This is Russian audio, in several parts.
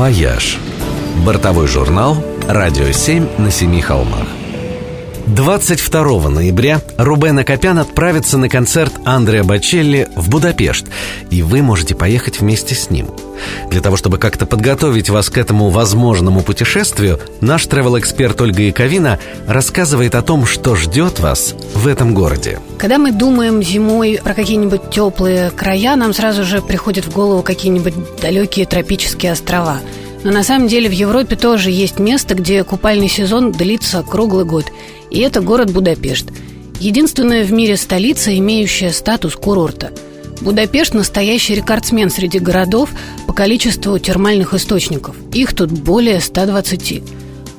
«Вояж». Бортовой журнал «Радио 7 на семи холмах». 22 ноября Рубен Акопян отправится на концерт Андреа Бочелли в Будапешт, и вы можете поехать вместе с ним. Для того, чтобы как-то подготовить вас к этому возможному путешествию, наш travel-эксперт Ольга Яковина рассказывает о том, что ждет вас в этом городе. Когда мы думаем зимой про какие-нибудь теплые края, нам сразу же приходят в голову какие-нибудь далекие тропические острова – но на самом деле в Европе тоже есть место, где купальный сезон длится круглый год. И это город Будапешт. Единственная в мире столица, имеющая статус курорта. Будапешт – настоящий рекордсмен среди городов по количеству термальных источников. Их тут более 120.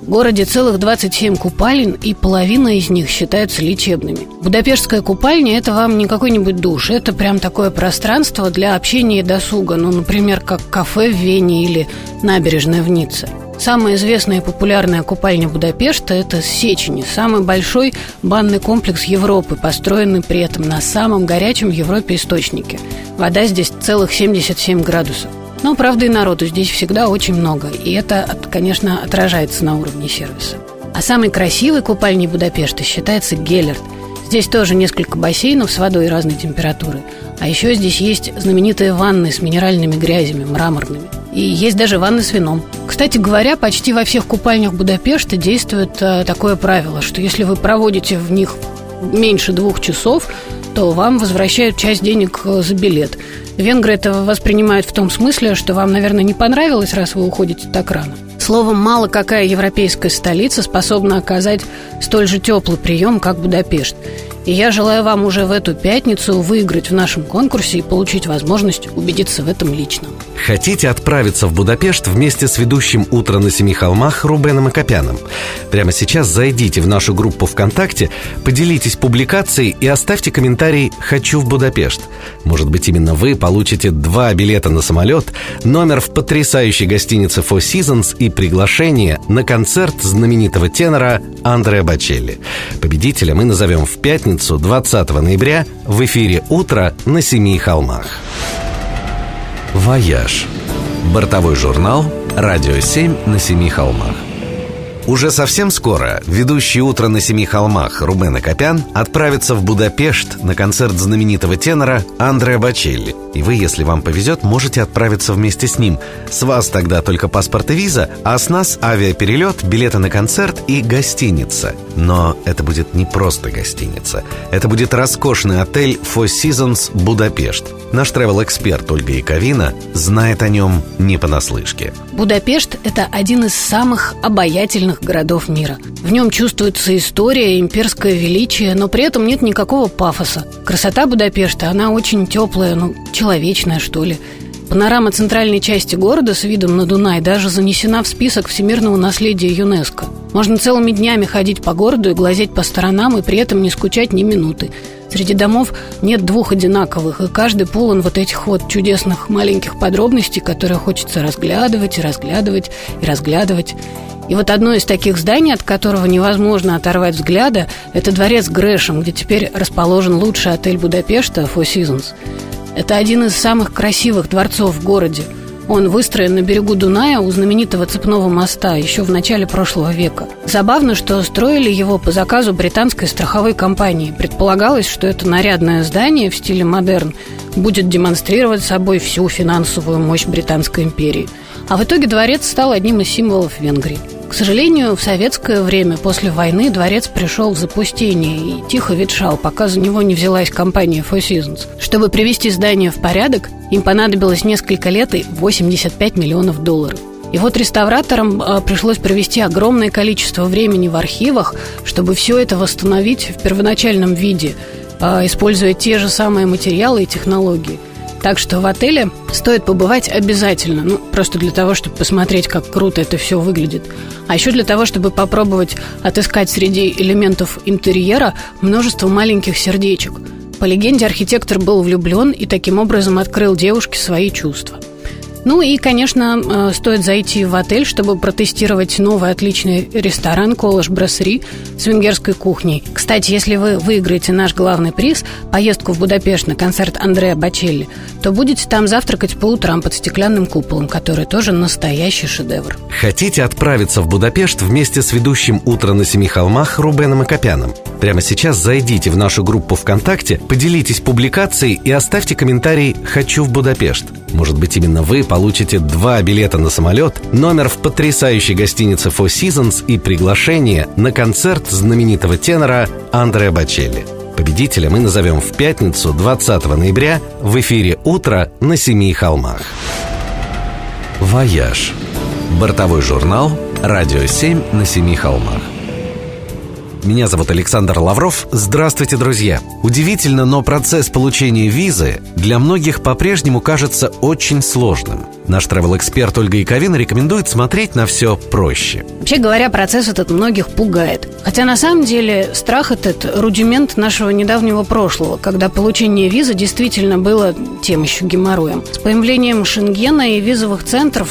В городе целых 27 купалин, и половина из них считаются лечебными. Будапештская купальня – это вам не какой-нибудь душ, это прям такое пространство для общения и досуга, ну, например, как кафе в Вене или набережная в Ницце. Самая известная и популярная купальня Будапешта – это Сечени, самый большой банный комплекс Европы, построенный при этом на самом горячем в Европе источнике. Вода здесь целых 77 градусов. Но, правда, и народу здесь всегда очень много, и это, конечно, отражается на уровне сервиса. А самой красивой купальней Будапешта считается Геллерт. Здесь тоже несколько бассейнов с водой разной температуры. А еще здесь есть знаменитые ванны с минеральными грязями, мраморными. И есть даже ванны с вином. Кстати говоря, почти во всех купальнях Будапешта действует э, такое правило, что если вы проводите в них меньше двух часов, то вам возвращают часть денег э, за билет. Венгры это воспринимают в том смысле, что вам, наверное, не понравилось, раз вы уходите так рано. Словом, мало какая европейская столица способна оказать столь же теплый прием, как Будапешт. И я желаю вам уже в эту пятницу выиграть в нашем конкурсе и получить возможность убедиться в этом лично. Хотите отправиться в Будапешт вместе с ведущим «Утро на семи холмах» Рубеном Акопяном? Прямо сейчас зайдите в нашу группу ВКонтакте, поделитесь публикацией и оставьте комментарий «Хочу в Будапешт». Может быть, именно вы получите два билета на самолет, номер в потрясающей гостинице Four Seasons и приглашение на концерт знаменитого тенора Андреа Бачелли. Победителя мы назовем в пятницу 20 ноября в эфире «Утро на семи холмах». «Вояж» – бортовой журнал «Радио 7 на семи холмах». Уже совсем скоро ведущий «Утро на семи холмах» Рубен Акопян отправится в Будапешт на концерт знаменитого тенора Андреа Бочелли. И вы, если вам повезет, можете отправиться вместе с ним. С вас тогда только паспорт и виза, а с нас авиаперелет, билеты на концерт и гостиница. Но это будет не просто гостиница. Это будет роскошный отель Four Seasons Будапешт. Наш travel-эксперт Ольга Яковина знает о нем не понаслышке. Будапешт – это один из самых обаятельных городов мира. В нем чувствуется история, имперское величие, но при этом нет никакого пафоса. Красота Будапешта, она очень теплая, ну, человечная, что ли. Панорама центральной части города с видом на Дунай даже занесена в список всемирного наследия ЮНЕСКо. Можно целыми днями ходить по городу и глазеть по сторонам, и при этом не скучать ни минуты. Среди домов нет двух одинаковых, и каждый полон вот этих вот чудесных маленьких подробностей, которые хочется разглядывать и разглядывать и разглядывать. И вот одно из таких зданий, от которого невозможно оторвать взгляда, это дворец Грэшем, где теперь расположен лучший отель Будапешта Four Seasons. Это один из самых красивых дворцов в городе. Он выстроен на берегу Дуная у знаменитого цепного моста еще в начале прошлого века. Забавно, что строили его по заказу британской страховой компании. Предполагалось, что это нарядное здание в стиле модерн будет демонстрировать собой всю финансовую мощь Британской империи. А в итоге дворец стал одним из символов Венгрии. К сожалению, в советское время после войны дворец пришел в запустение и тихо ветшал, пока за него не взялась компания Four Seasons. Чтобы привести здание в порядок, им понадобилось несколько лет и 85 миллионов долларов. И вот реставраторам а, пришлось провести огромное количество времени в архивах, чтобы все это восстановить в первоначальном виде, а, используя те же самые материалы и технологии – так что в отеле стоит побывать обязательно, ну, просто для того, чтобы посмотреть, как круто это все выглядит. А еще для того, чтобы попробовать отыскать среди элементов интерьера множество маленьких сердечек. По легенде, архитектор был влюблен и таким образом открыл девушке свои чувства. Ну и, конечно, э, стоит зайти в отель, чтобы протестировать новый отличный ресторан «Колыш Брассери» с венгерской кухней. Кстати, если вы выиграете наш главный приз – поездку в Будапешт на концерт Андреа Бачелли, то будете там завтракать по утрам под стеклянным куполом, который тоже настоящий шедевр. Хотите отправиться в Будапешт вместе с ведущим «Утро на семи холмах» Рубеном Акопяном? Прямо сейчас зайдите в нашу группу ВКонтакте, поделитесь публикацией и оставьте комментарий «Хочу в Будапешт». Может быть, именно вы получите два билета на самолет, номер в потрясающей гостинице Four Seasons и приглашение на концерт знаменитого тенора Андреа Бочелли. Победителя мы назовем в пятницу 20 ноября в эфире «Утро на Семи холмах». «Вояж» – бортовой журнал «Радио 7 на Семи холмах». Меня зовут Александр Лавров. Здравствуйте, друзья! Удивительно, но процесс получения визы для многих по-прежнему кажется очень сложным. Наш travel-эксперт Ольга Яковина рекомендует смотреть на все проще. Вообще говоря, процесс этот многих пугает. Хотя на самом деле страх этот рудимент нашего недавнего прошлого, когда получение визы действительно было тем еще геморроем. С появлением Шенгена и визовых центров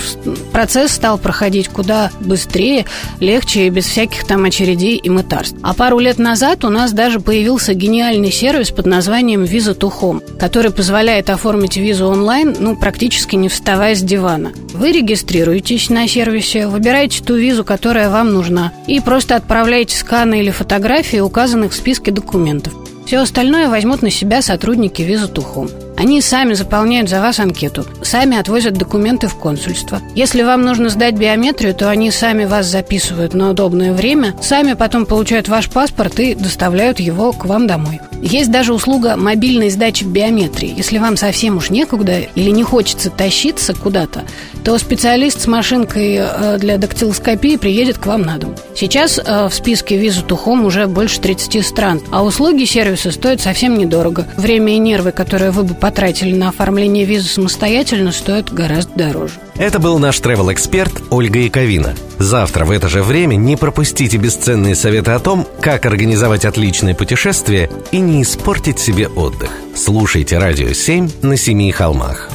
процесс стал проходить куда быстрее, легче и без всяких там очередей и мытарств. А пару лет назад у нас даже появился гениальный сервис под названием to Home, который позволяет оформить визу онлайн, ну, практически не вставая с дивана. Вы регистрируетесь на сервисе, выбираете ту визу, которая вам нужна, и просто отправляете сканы или фотографии, указанных в списке документов. Все остальное возьмут на себя сотрудники to Home. Они сами заполняют за вас анкету, сами отвозят документы в консульство. Если вам нужно сдать биометрию, то они сами вас записывают на удобное время, сами потом получают ваш паспорт и доставляют его к вам домой. Есть даже услуга мобильной сдачи биометрии. Если вам совсем уж некуда или не хочется тащиться куда-то, то специалист с машинкой э, для дактилоскопии приедет к вам на дом. Сейчас э, в списке to Home уже больше 30 стран, а услуги сервиса стоят совсем недорого. Время и нервы, которые вы бы потратили на оформление визы самостоятельно, стоят гораздо дороже. Это был наш travel-эксперт Ольга Яковина. Завтра в это же время не пропустите бесценные советы о том, как организовать отличное путешествие и не испортить себе отдых. Слушайте «Радио 7» на Семи холмах.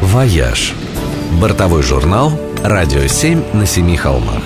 «Вояж» – бортовой журнал «Радио 7» на Семи холмах.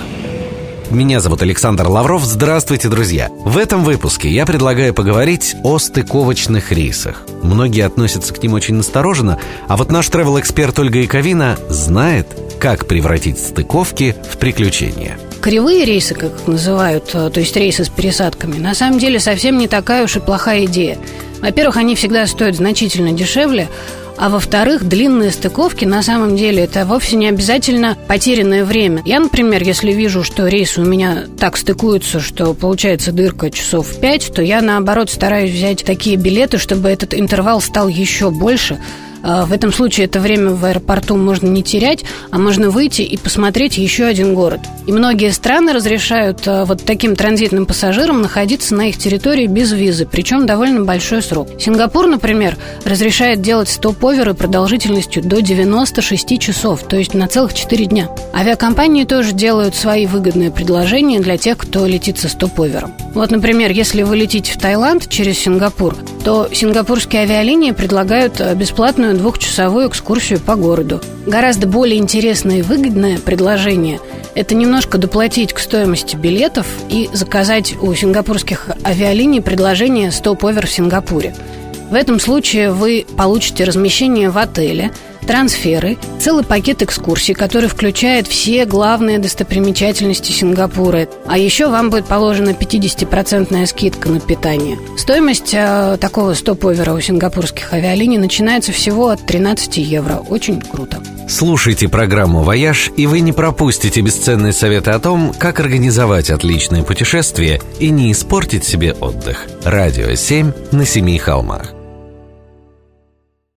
Меня зовут Александр Лавров. Здравствуйте, друзья! В этом выпуске я предлагаю поговорить о стыковочных рейсах. Многие относятся к ним очень настороженно, а вот наш travel-эксперт Ольга Яковина знает, как превратить стыковки в приключения. Кривые рейсы, как их называют, э, то есть рейсы с пересадками, на самом деле совсем не такая уж и плохая идея. Во-первых, они всегда стоят значительно дешевле, а во-вторых, длинные стыковки на самом деле это вовсе не обязательно потерянное время. Я, например, если вижу, что рейсы у меня так стыкуются, что получается дырка часов в 5, то я наоборот стараюсь взять такие билеты, чтобы этот интервал стал еще больше, в этом случае это время в аэропорту можно не терять, а можно выйти и посмотреть еще один город. И многие страны разрешают а, вот таким транзитным пассажирам находиться на их территории без визы, причем довольно большой срок. Сингапур, например, разрешает делать стоп-оверы продолжительностью до 96 часов, то есть на целых 4 дня. Авиакомпании тоже делают свои выгодные предложения для тех, кто летит со стоп-овером. Вот, например, если вы летите в Таиланд через Сингапур, то сингапурские авиалинии предлагают а, бесплатную двухчасовую экскурсию по городу. Гораздо более интересное и выгодное предложение – это немножко доплатить к стоимости билетов и заказать у сингапурских авиалиний предложение «Стоп-овер в Сингапуре». В этом случае вы получите размещение в отеле – трансферы, целый пакет экскурсий, который включает все главные достопримечательности Сингапура. А еще вам будет положена 50% скидка на питание. Стоимость э, такого стоп-овера у сингапурских авиалиний начинается всего от 13 евро. Очень круто. Слушайте программу «Вояж», и вы не пропустите бесценные советы о том, как организовать отличное путешествие и не испортить себе отдых. Радио 7 на семи холмах.